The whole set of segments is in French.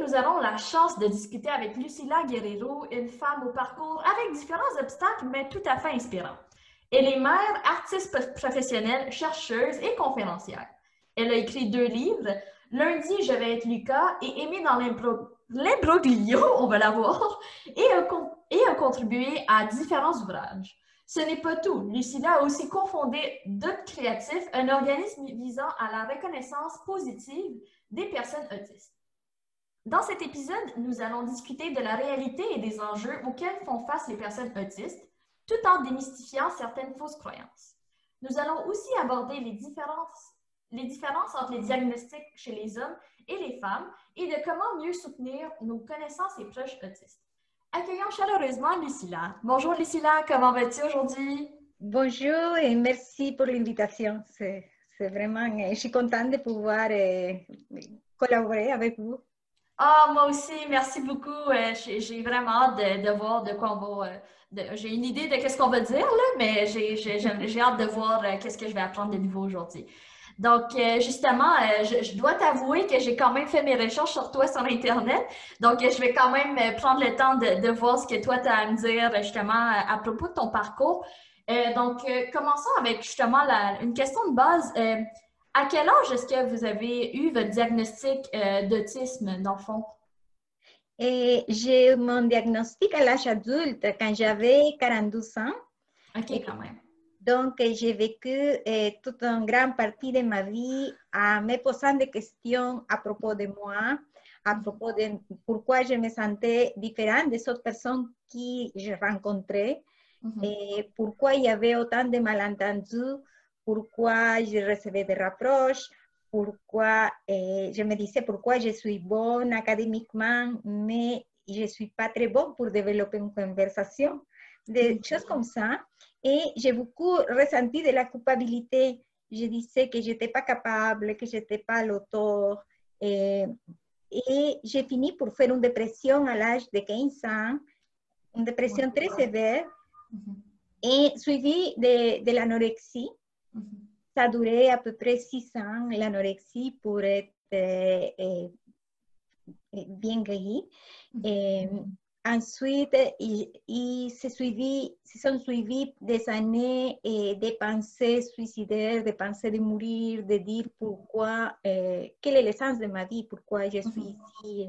nous avons la chance de discuter avec Lucilla Guerrero, une femme au parcours avec différents obstacles, mais tout à fait inspirant. Elle est mère, artiste professionnelle, chercheuse et conférencière. Elle a écrit deux livres, Lundi, je vais être Lucas et Aimer dans l'imbroglio, on va la voir, et a, contribué à différents ouvrages. Ce n'est pas tout. Lucilla a aussi confondé Dot Créatif, un organisme visant à la reconnaissance positive des personnes autistes. Dans cet épisode, nous allons discuter de la réalité et des enjeux auxquels font face les personnes autistes, tout en démystifiant certaines fausses croyances. Nous allons aussi aborder les différences, entre les diagnostics chez les hommes et les femmes et de comment mieux soutenir nos connaissances et proches autistes. Accueillons chaleureusement Lucilla. Bonjour Lucilla, comment vas-tu aujourd'hui? Bonjour et merci pour l'invitation. C'est vraiment, je suis contente de pouvoir euh, collaborer avec vous. Ah, moi aussi, merci beaucoup. Euh, j'ai vraiment hâte de, voir de quoi on va. Euh, j'ai une idée de ce qu'on va dire, là, mais j'ai hâte de voir euh, qu'est-ce que je vais apprendre de nouveau aujourd'hui. Donc, justement, je, dois t'avouer que j'ai quand même fait mes recherches sur toi sur Internet. Donc, je vais quand même prendre le temps de, voir ce que toi, tu as à me dire justement à propos de ton parcours. donc, commençons avec justement une question de base. À quel âge est-ce que vous avez eu votre diagnostic euh, d'autisme, dans le fond? J'ai eu mon diagnostic à l'âge adulte quand j'avais 42 ans. OK, quand même. Donc, j'ai vécu euh, toute une grande partie de ma vie en me posant des questions à propos de moi, à propos de pourquoi je me sentais différente des autres personnes que je rencontrais, et pourquoi il y avait autant de malentendus pourquoi je recevais des reproches, pourquoi eh, je me disais pourquoi je suis bonne académiquement, mais je ne suis pas très bonne pour développer une conversation, des choses comme ça. Et j'ai beaucoup ressenti de la culpabilité. Je disais que je n'étais pas capable, que je n'étais pas l'auteur. Et, et j'ai fini pour faire une dépression à l'âge de 15 ans, une dépression très sévère, et suivie de, de l'anorexie. Ça a duré à peu près six ans, l'anorexie, pour être euh, bien guérie. Ensuite, il, se, sont suivis des années et des pensées suicidaires, des pensées de mourir, de dire pourquoi, euh, quel est l'essence de ma vie, pourquoi je suis ici.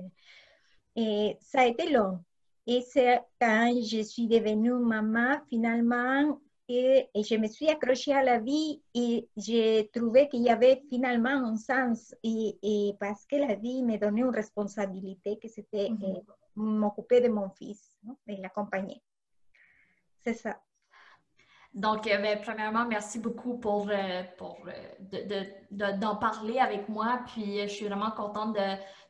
Et ça a été long. Et c'est quand je suis devenue maman, finalement, et, je me suis accrochée à la vie et j'ai trouvé qu'il y avait finalement un sens et, et, parce que la vie me donnait une responsabilité que c'était euh, m'occuper de mon fils et l'accompagner. C'est ça. Donc, euh, ben, premièrement, merci beaucoup pour, euh, pour d'en parler avec moi. Puis, je suis vraiment contente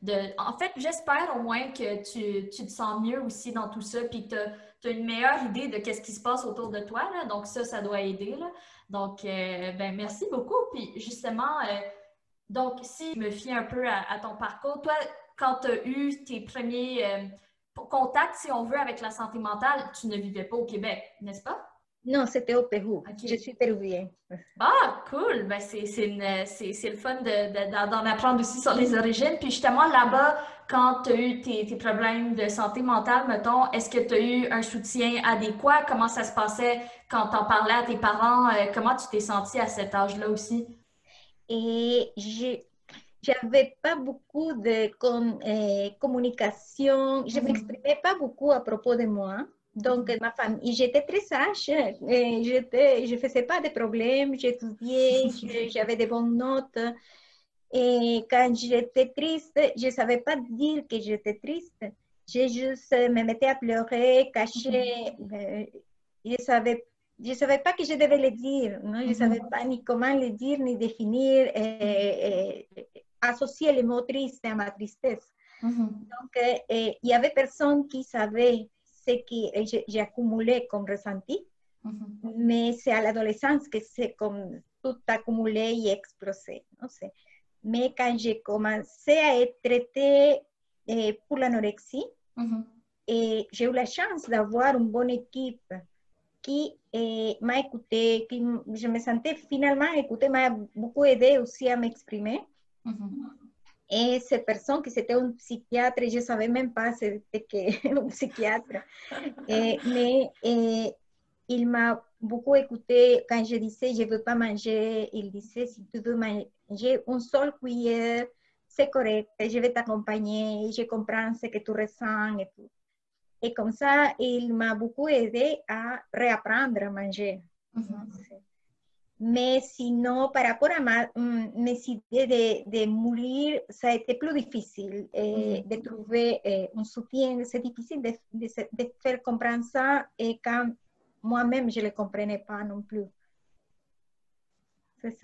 de. en fait, j'espère au moins que tu, tu, te sens mieux aussi dans tout ça, puis que tu as une meilleure idée de qu'est-ce qui se passe autour de toi. Là. Donc, ça, ça doit aider. Là. Donc, euh, ben, merci beaucoup. Puis, justement, euh, donc, si je me fie un peu à, ton parcours, toi, quand tu as eu tes premiers euh, contacts, si on veut, avec la santé mentale, tu ne vivais pas au Québec, n'est-ce pas? Non, c'était au Pérou. Je suis péruvienne. Ah, cool! Ben, c'est le fun d'en apprendre aussi sur les origines. Puis justement, là-bas, quand tu as eu tes, problèmes de santé mentale, mettons, est-ce que tu as eu un soutien adéquat? Comment ça se passait quand tu en parlais à tes parents? Euh, comment tu t'es sentie à cet âge-là aussi? Et j'avais pas beaucoup de euh, communication. Je ne mhm. m'exprimais pas beaucoup à propos de moi. Donc, ma famille, j'étais très sage, et je ne faisais pas de problèmes, j'étudiais, j'avais de bonnes notes. Et quand j'étais triste, je ne savais pas dire que j'étais triste. Je juste me mettais à pleurer, caché. Euh, je ne savais, je savais pas que je devais le dire. Non? Je ne savais pas ni comment le dire, ni définir, et, associer les mots tristes à ma tristesse. Donc, il y avait personne qui savait ce que j'ai accumulé comme ressenti, mais c'est à l'adolescence que c'est comme tout accumulé et explosé. Non. Mais quand j'ai commencé à être traitée eh, pour l'anorexie, et j'ai eu la chance d'avoir une bonne équipe qui eh, m'a écouté, qui je me sentais finalement écoutée, m'a beaucoup aidé aussi à m'exprimer. Cette personne qui c'était un psychiatre, je ne savais même pas c'était un psychiatre, et, mais et, il m'a beaucoup écouté quand je disais je ne veux pas manger. Il disait si tu veux manger une seule cuillère, c'est correct, je vais t'accompagner, je comprends ce que tu ressens et tout. Et comme ça, il m'a beaucoup aidé à réapprendre à manger. Mais sinon, par rapport à ma, mm, mes idées de, de, mourir, ça a été plus difficile eh, de trouver eh, un soutien. C'est difficile de, de, de, faire comprendre ça et quand moi-même, je ne le comprenais pas non plus.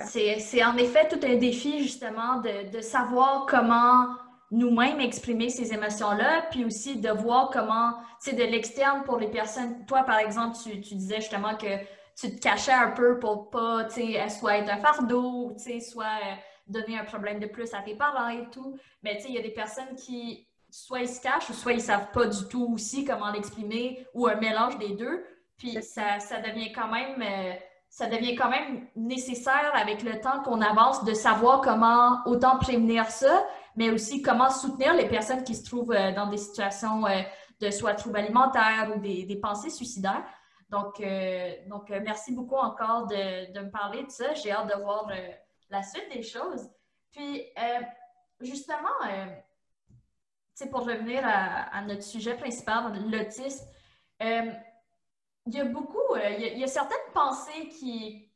C'est en effet tout un défi, justement, de, de savoir comment nous-mêmes exprimer ces émotions-là, puis aussi de voir comment, sais, de l'externe pour les personnes. Toi, par exemple, tu, tu, disais justement que tu te cachais un peu pour pas, tu sais, soit être un fardeau, tu sais, soit euh, donner un problème de plus à tes parents et tout. Mais tu sais, il y a des personnes qui, soit ils se cachent, ou soit ils savent pas du tout aussi comment l'exprimer, ou un mélange des deux. Puis ça, ça devient quand même... Euh, ça devient quand même nécessaire avec le temps qu'on avance de savoir comment autant prévenir ça, mais aussi comment soutenir les personnes qui se trouvent euh, dans des situations euh, de soit troubles alimentaires ou des, pensées suicidaires. Donc, euh, donc merci beaucoup encore de, me parler de ça. J'ai hâte de voir la suite des choses. Puis, justement, pour revenir à, notre sujet principal, l'autisme, il y a beaucoup, euh, il, y a, certaines pensées qui,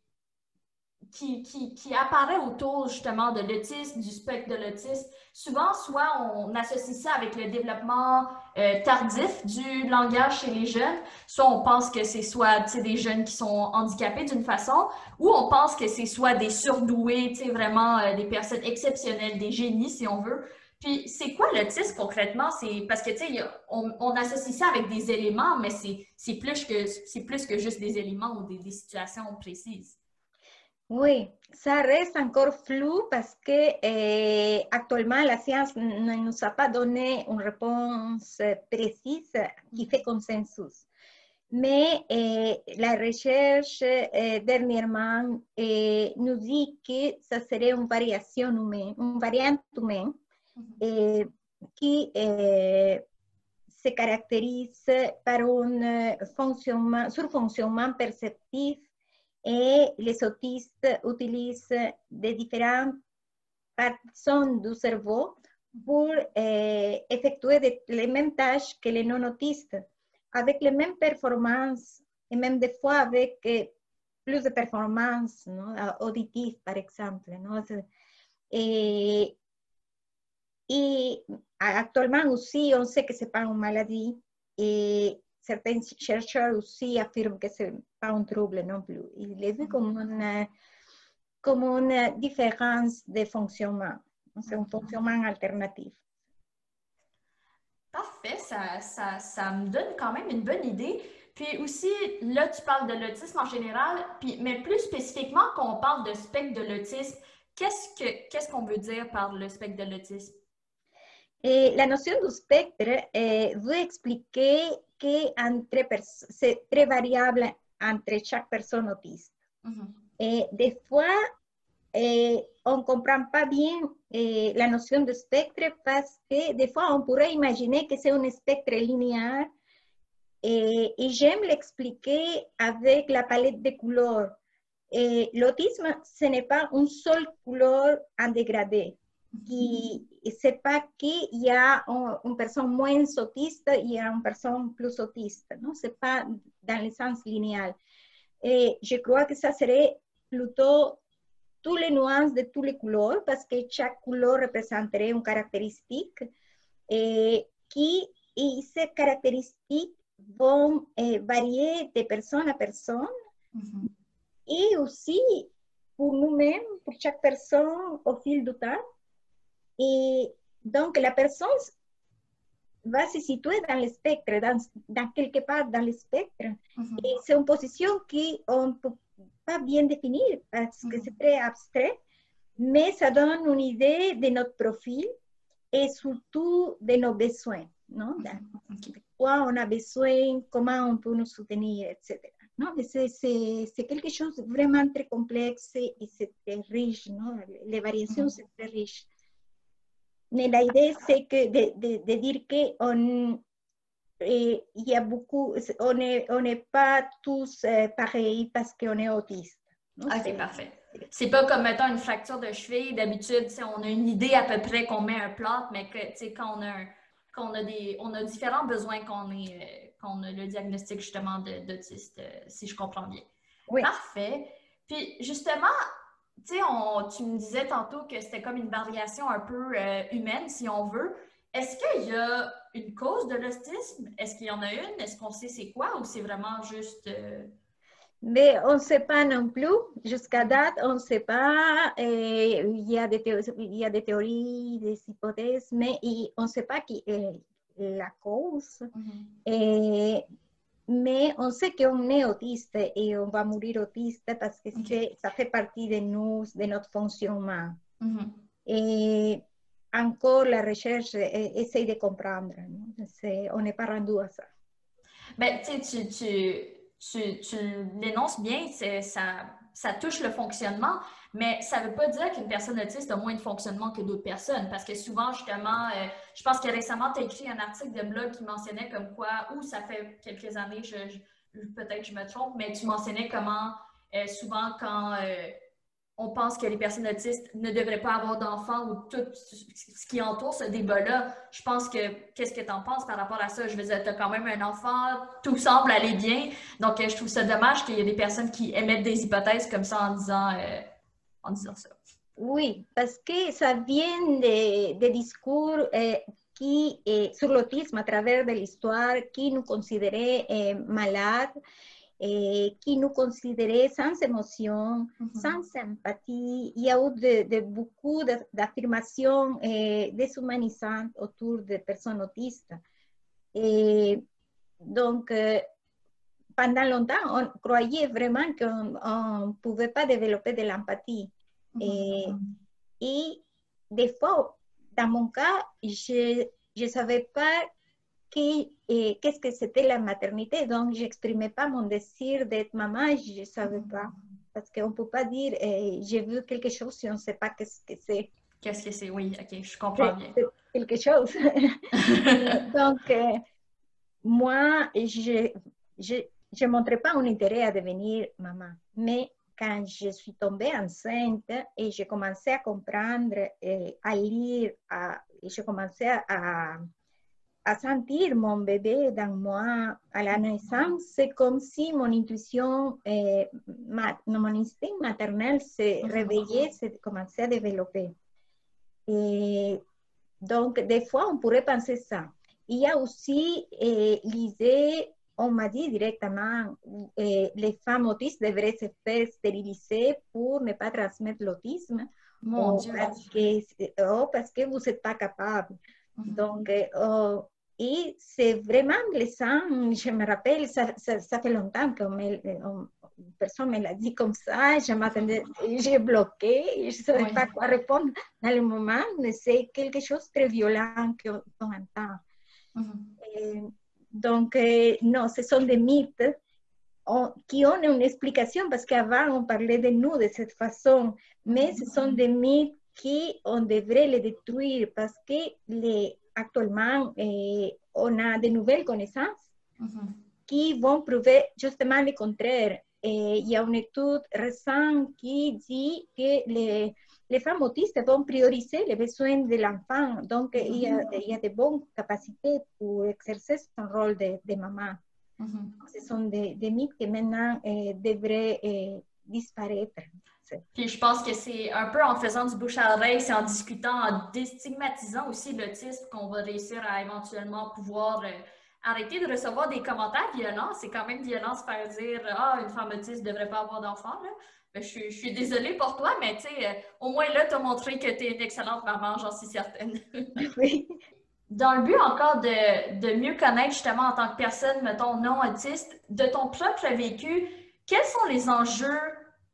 qui, qui, apparaissent autour justement de l'autisme, du spectre de l'autisme. Souvent, soit on associe ça avec le développement euh, tardif du langage chez les jeunes, soit on pense que c'est soit des jeunes qui sont handicapés d'une façon, ou on pense que c'est soit des surdoués, vraiment euh, des personnes exceptionnelles, des génies si on veut. Puis, c'est quoi l'autisme concrètement? C'est parce que, tu sais, on, on, associe ça avec des éléments, mais c'est plus, que, plus que juste des éléments ou des, des, situations précises. Oui, ça reste encore flou parce que eh, actuellement la science ne nous a pas consensus. Mais eh, la recherche eh, dernièrement nous que ça serait une variation humaine, une variante humaine eh, qui eh, se caractérise par un euh, fonctionnement, surfonctionnement et les autistes utilisent des différentes parties du cerveau pour eh, effectuer les mêmes tâches que les non-autistes, avec les mêmes performances et même des fois avec plus de performances auditives, par exemple. Et, et actuellement aussi, on sait que ce n'est pas une maladie certains chercheurs aussi affirment que ce n'est pas un trouble non plus. Il est vu comme une, comme une différence de fonctionnement. C'est un fonctionnement alternatif. Parfait, ça, ça, ça, me donne quand même une bonne idée. Puis aussi, là, tu parles de l'autisme en général, puis, mais plus spécifiquement, quand on parle de spectre de l'autisme, qu'est-ce qu'on veut dire par le spectre de l'autisme? La notion du spectre eh, veut expliquer que entre c'est très variable entre chaque personne autiste. et des fois, eh, on ne comprend pas bien la notion de spectre parce que des fois, on pourrait imaginer que c'est un spectre linéaire et, et j'aime l'expliquer avec la palette de couleurs. L'autisme, ce n'est pas une seule couleur en dégradé qui sepa qu'il y a une personne moins autiste et une personne plus autiste, non? C'est pas dans le sens linéaire. Et je crois que ça serait plutôt toutes les nuances de toutes les couleurs parce que chaque couleur représenterait une caractéristique et qui et ces caractéristiques vont eh, varier de personne à personne et aussi pour nous-mêmes, pour chaque personne au fil du temps. Et donc, la personne va se situer dans le spectre, dans, quelque part dans le spectre. Et c'est une position qu'on ne peut pas bien définir parce que c'est très abstrait, mais ça donne une idée de notre profil et surtout de nos besoins. Non? Quoi on a besoin, comment on peut nous soutenir, etc. Non? C'est quelque chose de vraiment très complexe et c'est très riche. Non? Les variations, c'est très riche. Mais la idée, c'est que de, de, de, dire qu'on il y a beaucoup, on n'est on est pas tous euh, pareils parce qu'on est autiste. Ok, parfait. C'est pas comme, mettons, une fracture de cheville. D'habitude, on a une idée à peu près qu'on met un plâtre, mais que, quand on a, un, a des, on a différents besoins qu'on est, qu'on a le diagnostic justement d'autiste, euh, si je comprends bien. Oui. Parfait. Puis justement, tu sais, tu me disais tantôt que c'était comme une variation un peu euh, humaine, si on veut. Est-ce qu'il y a une cause de l'autisme? Est-ce qu'il y en a une? Est-ce qu'on sait c'est quoi ou c'est vraiment juste... Euh, mais on ne sait pas non plus. Jusqu'à date, on ne sait pas. il, y a des il y a des théories, des hypothèses, mais on ne sait pas qui est la cause. et, mais on sait qu'on est autiste et on va mourir autiste parce que ça fait partie de nous, de notre fonctionnement. Et encore, la recherche essaie de comprendre. on n'est pas rendu à ça. Ben, tu, tu tu, tu l'énonces bien, ça, ça touche le fonctionnement, mais ça ne veut pas dire qu'une personne autiste a moins de fonctionnement que d'autres personnes, parce que souvent, justement, euh, je pense que récemment, tu as écrit un article de blog qui mentionnait comme quoi, ou ça fait quelques années, je, peut-être je me trompe, mais tu mentionnais comment euh, souvent quand euh, on pense que les personnes autistes ne devraient pas avoir d'enfants ou tout ce qui entoure ce débat-là. Je pense que, qu'est-ce que tu en penses par rapport à ça? Je veux dire, tu as quand même un enfant, tout semble aller bien. Donc, je trouve ça dommage qu'il y ait des personnes qui émettent des hypothèses comme ça en disant, euh, ça. Oui, parce que ça vient des de discours euh, qui, sur l'autisme à travers de l'histoire qui nous considéraient malades eh, qui nous considérait sans émotion, sans sympathie. Il y a eu de, beaucoup d'affirmations eh, déshumanisantes autour des personnes autistes. Et donc, eh, pendant longtemps, on croyait vraiment qu'on ne pouvait pas développer de l'empathie. Et, et, des fois, dans mon cas, je ne savais pas qu'est-ce que c'était la maternité. Donc, je n'exprimais pas mon désir d'être maman, je ne savais pas. Parce qu'on ne peut pas dire eh, j'ai vu quelque chose si on ne sait pas qu'est-ce que c'est. Qu'est-ce que c'est, oui, ok, je comprends bien. quelque chose. Donc, eh, moi, je ne montrais pas un intérêt à devenir maman. Mais quand je suis tombée enceinte et j'ai commencé à comprendre, à lire, à, j'ai commencé à à sentir mon bébé dans moi à la naissance, c'est comme si mon intuition, eh, mon instinct maternel se réveillait, se commençait à développer. Et donc, des fois, on pourrait penser ça. Il y a aussi eh, l'idée, on m'a dit directement, eh, les femmes autistes devraient se faire stériliser pour ne pas transmettre l'autisme. Mon Dieu. Parce que, oh, parce que vous n'êtes pas capable. Donc, oh, et c'est vraiment blessant. Je me rappelle, ça, ça, fait longtemps que une personne me l'a dit comme ça. Je m'attendais, j'ai bloqué, je ne savais pas quoi répondre dans le moment, mais c'est quelque chose de très violent qu'on entend. Donc, non, ce sont des mythes qui ont une explication parce qu'avant on parlait de nous de cette façon, mais ce sont des mythes qu'on devrait les détruire parce que les actuellement, eh, on a de nouvelles connaissances qui vont prouver justement le contraire. Et il y a une étude récente qui dit que les, les femmes autistes vont prioriser les besoins de l'enfant. Donc, il, y a, il, y a, de bonnes capacités pour exercer son rôle de, de maman. Ce sont des, des, mythes qui maintenant eh, devraient eh, disparaître. Puis je pense que c'est un peu en faisant du bouche à oreille, c'est en discutant, en déstigmatisant aussi l'autisme qu'on va réussir à éventuellement pouvoir euh, arrêter de recevoir des commentaires violents. C'est quand même violent se faire dire Ah, une femme autiste ne devrait pas avoir d'enfant. Ben, je, je, suis désolée pour toi, mais tu sais, euh, au moins là, tu as montré que tu es une excellente maman, j'en suis certaine. oui. Dans le but encore de, de, mieux connaître justement en tant que personne, mettons, non autiste, de ton propre vécu, quels sont les enjeux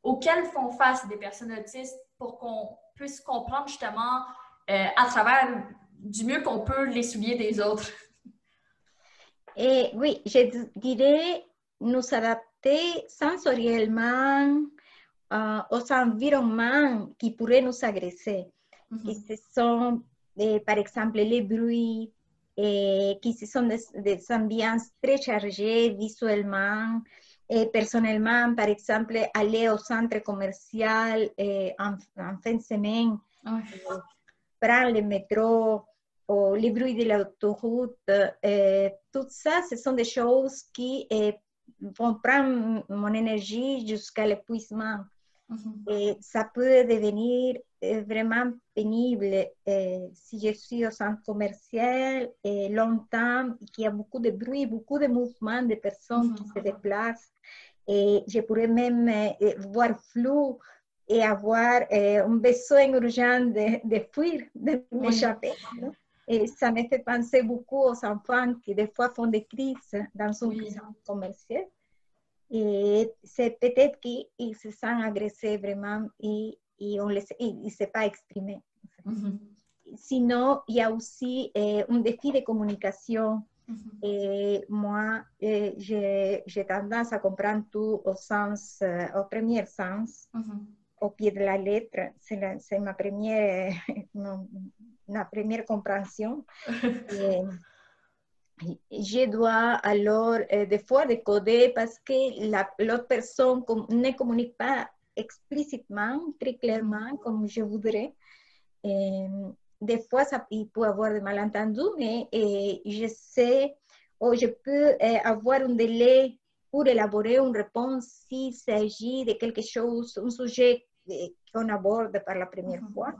auxquels font face des personnes autistes pour qu'on puisse comprendre justement euh, à travers du mieux qu'on peut les souliers des autres? Et oui, je dirais nous adapter sensoriellement euh, aux environnements qui pourraient nous agresser. Mm -hmm. ce sont par exemple, les bruits, et qui sont des, des ambiances très chargées visuellement. Et personnellement, par exemple, aller au centre commercial en, fin de semaine, prendre le métro, ou les bruits de l'autoroute, tout ça, ce sont des choses qui vont prendre mon énergie jusqu'à l'épuisement. Ça peut devenir eh, vraiment pénible eh, si je suis au centre commercial et eh, longtemps, qu'il y a beaucoup de bruit, beaucoup de mouvements de personnes qui se déplacent. Et je pourrais même voir flou et avoir un besoin urgent de, de fuir, de m'échapper. Et ça me fait penser beaucoup aux enfants qui des fois font des crises dans un centre commercial. Et c'est peut-être qu'ils se sentent agressés vraiment et, et on ne sait pas exprimer. Sinon, il y a aussi eh, un défi de communication. Et moi, eh, j'ai tendance à comprendre tout au sens, euh, au premier sens, au pied de la lettre. C'est ma première, ma première compréhension. et, je dois alors euh, des fois décoder parce que l'autre personne ne communique pas explicitement, très clairement, comme je voudrais. Des fois, ça, il peut y avoir des malentendus, mais euh, je sais ou je peux avoir un délai pour élaborer une réponse s'il s'agit de quelque chose, un sujet qu'on aborde par la première fois.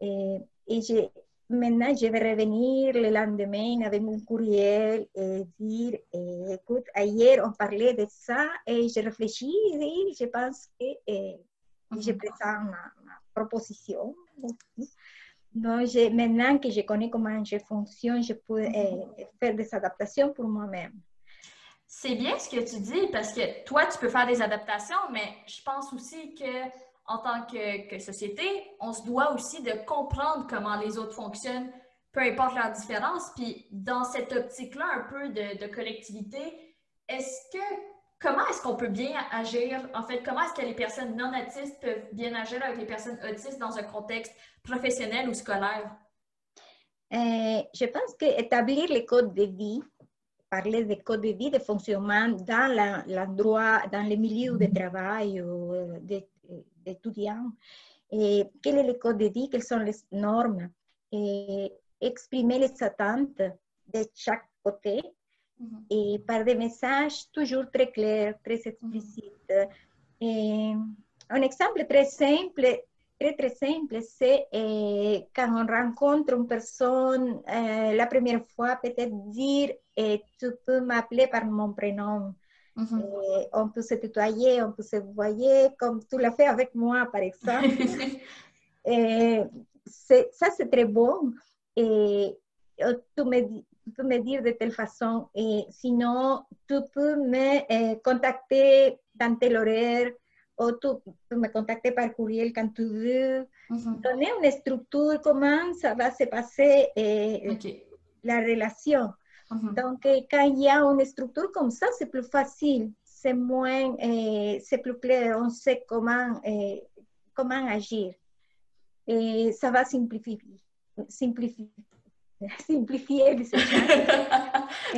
Et, et je, maintenant, je vais revenir le lendemain avec mon courriel et dire, eh, écoute, hier on parlait de ça et je réfléchis et je pense que eh, je présente ma, proposition. Donc, maintenant que je connais comment je fonctionne, je peux eh, faire des adaptations pour moi-même. C'est bien ce que tu dis parce que toi, tu peux faire des adaptations, mais je pense aussi que en tant que, société, on se doit aussi de comprendre comment les autres fonctionnent, peu importe leur différence. Puis dans cette optique-là, un peu de, collectivité, est-ce que comment est-ce qu'on peut bien agir? En fait, comment est-ce que les personnes non autistes peuvent bien agir avec les personnes autistes dans un contexte professionnel ou scolaire? Euh, je pense qu'établir les codes de vie, parler des codes de vie, de fonctionnement dans l'endroit, dans les milieux de travail ou euh, de étudiants, et quel est le code de vie, quelles sont les normes, et exprimer les attentes de chaque côté et par des messages toujours très clairs, très explicites. Et un exemple très simple, très très simple, c'est quand on rencontre une personne la première fois, peut-être dire tu peux m'appeler par mon prénom. Eh, on peut se tutoyer, on peut se voyer, comme tu l'as fait avec moi, par exemple. et eh, ça, c'est très bon. Et oh, tu me, peux me dire de telle façon. Et sinon, tu peux me eh, contacter dans tel horaire ou tu peux me contacter par courriel quand tu veux. Donner une structure, comment ça va se passer la relation. Donc, quand il y a une structure comme ça, c'est plus facile, c'est moins, eh, c'est plus clair, on sait comment, eh, comment agir. Et ça va simplifier, simplifier, simplifier les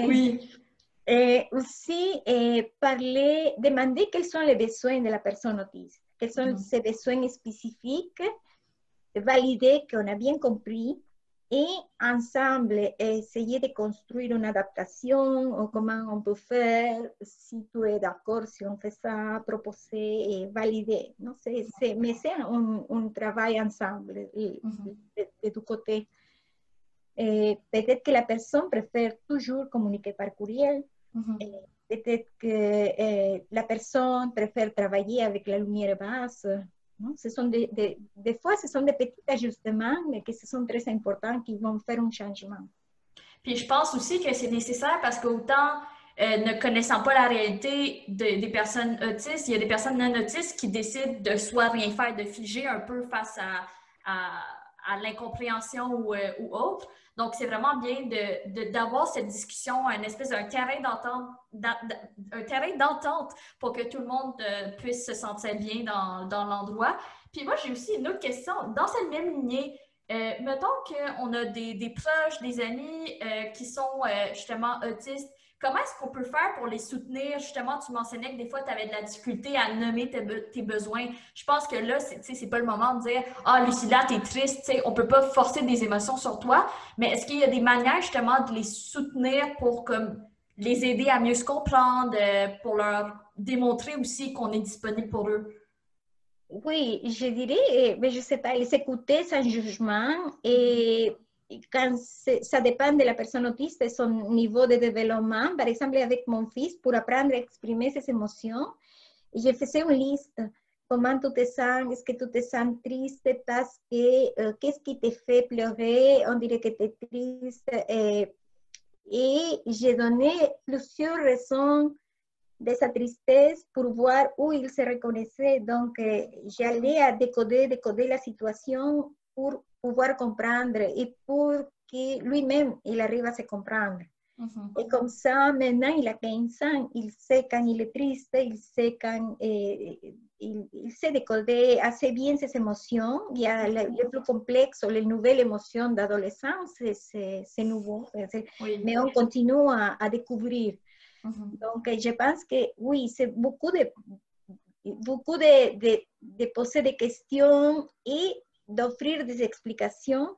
Oui. Et aussi, eh, parler, demander quels sont les besoins de la personne autiste, quels sont ses besoins spécifiques, valider qu'on a bien compris et ensemble essayer de construire une adaptation ou comment on peut faire, si tu es d'accord, si on fait ça, proposer et valider. Non? c'est mais c'est un, un, travail ensemble de, de, tout côté. Peut-être que la personne préfère toujours communiquer par courriel. Peut-être que la personne préfère travailler avec la lumière basse. Ce sont des, des, des, fois, ce sont des petits ajustements, mais ce sont très importants qui vont faire un changement. Puis je pense aussi que c'est nécessaire parce qu'autant euh, ne connaissant pas la réalité des personnes autistes, il y a des personnes non autistes qui décident de soit rien faire, de figer un peu face à, à l'incompréhension ou, euh, ou, autre. Donc, c'est vraiment bien d'avoir de, cette discussion, un espèce d'un terrain d'entente, un terrain d'entente pour que tout le monde euh, puisse se sentir bien dans, dans l'endroit. Puis moi, j'ai aussi une autre question. Dans cette même lignée, Euh, mettons qu'on a des, proches, des amis euh, qui sont justement autistes. Comment est-ce qu'on peut faire pour les soutenir? Justement, tu mentionnais que des fois, tu avais de la difficulté à nommer tes, besoins. Je pense que là, c'est, pas le moment de dire Ah, Lucilla, t'es triste. on peut pas forcer des émotions sur toi. Mais est-ce qu'il y a des manières justement de les soutenir pour comme les aider à mieux se comprendre, pour leur démontrer aussi qu'on est disponible pour eux? Oui, je dirais, mais je ne sais pas, les écouter sans jugement et quand ça dépend de la personne autiste et son niveau de développement. Par exemple, avec mon fils, pour apprendre à exprimer ses émotions, je faisais une liste. Comment tu te sens? Est-ce que tu te sens triste parce que euh, qu'est-ce qui te fait pleurer? On dirait que tu es triste. Et, et j'ai donné plusieurs raisons de sa tristesse pour voir où il se reconnaissait. Donc, euh, j'allais à décoder, décoder la situation pour pouvoir comprendre et pour que lui-même, il arrive à se comprendre. Et comme ça, maintenant, il a 15 ans, il sait quand il est triste, il sait quand euh, il, il, sait décoder assez bien ses émotions. Il y a le, plus complexe, les nouvelles émotions d'adolescence, c'est nouveau. Mais on continue à, à découvrir. Donc, je pense que oui, c'est beaucoup de, beaucoup de, de, de, poser des questions et d'offrir des explications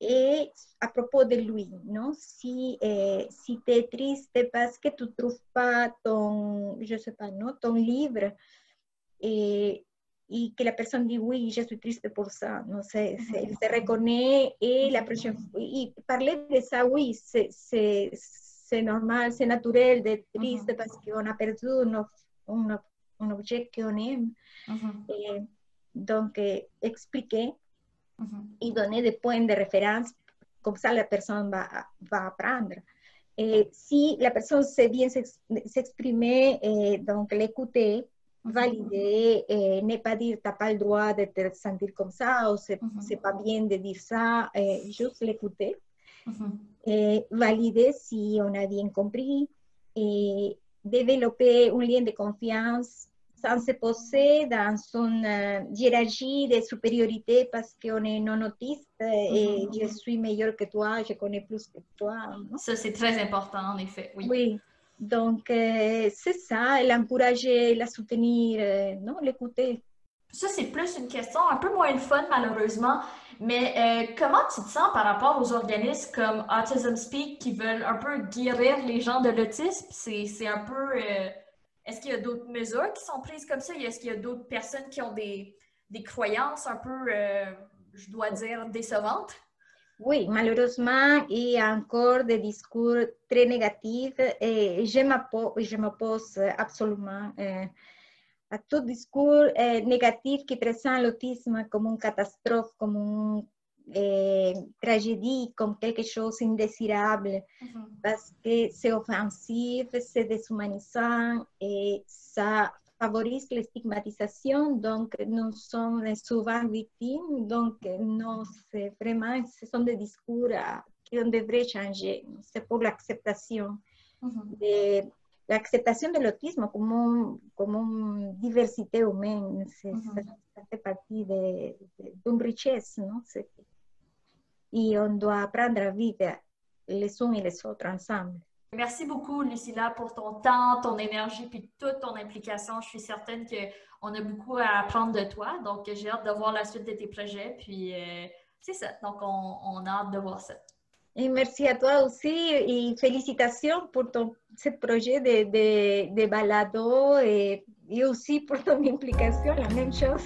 et à propos de lui, non? Si, eh, si tu es triste parce que tu ne trouves pas ton, je sais pas, non? ton livre et, et que la personne dit oui, je suis triste pour ça, non? Se, se, se reconnaît et la prochaine et parler de ça, oui, c'est c'est normal, c'est naturel d'être triste parce qu'on a perdu un, un, un, objet qu'on aime. Et donc, eh, expliquer et donner des points de référence, comme ça la personne va, va apprendre. Et si la personne sait bien s'exprimer, eh, donc l'écouter, valider, eh, ne pas dire t'as pas le droit de te sentir comme ça, ou c'est pas bien de dire ça, juste l'écouter. Eh, valider si on a bien compris, et développer un lien de confiance sans se poser dans une hiérarchie de supériorité parce qu'on est non autiste et je suis meilleur que toi, je connais plus que toi. Ça, c'est très important, en effet, oui. Oui, donc euh, c'est ça, l'encourager, la soutenir, euh, non, l'écouter. Ça, c'est plus une question un peu moins fun, malheureusement. Mais euh, comment tu te sens par rapport aux organismes comme Autism Speak qui veulent un peu guérir les gens de l'autisme? C'est un peu. Euh, est-ce qu'il y a d'autres mesures qui sont prises comme ça? Est-ce qu'il y a d'autres personnes qui ont des, des croyances un peu, euh, je dois dire, décevantes? Oui, malheureusement, il y a encore des discours très négatifs et je m'oppose absolument à tout discours eh, négatif qui présente l'autisme comme une catastrophe, comme une eh, tragédie, comme quelque chose d'indésirable, parce que c'est offensif, c'est déshumanisant et ça favorise la stigmatisation, donc nous sommes souvent victimes, donc non, c'est vraiment, ce sont des discours qu'on devrait changer, c'est pour l'acceptation de un, mm -hmm. ça, fait partie d'une de, richesse? Et on doit apprendre à vivre les uns et les autres ensemble. Merci beaucoup, Lucilla, pour ton temps, ton énergie, puis toute ton implication. Je suis certaine qu'on a beaucoup à apprendre de toi. Donc, j'ai hâte de voir la suite de tes projets. Puis, euh, c'est ça. Donc, on, on a hâte de voir ça. Et merci à toi aussi et félicitations pour ton ce projet de, de, de balado et, et aussi pour ton implication, la même chose.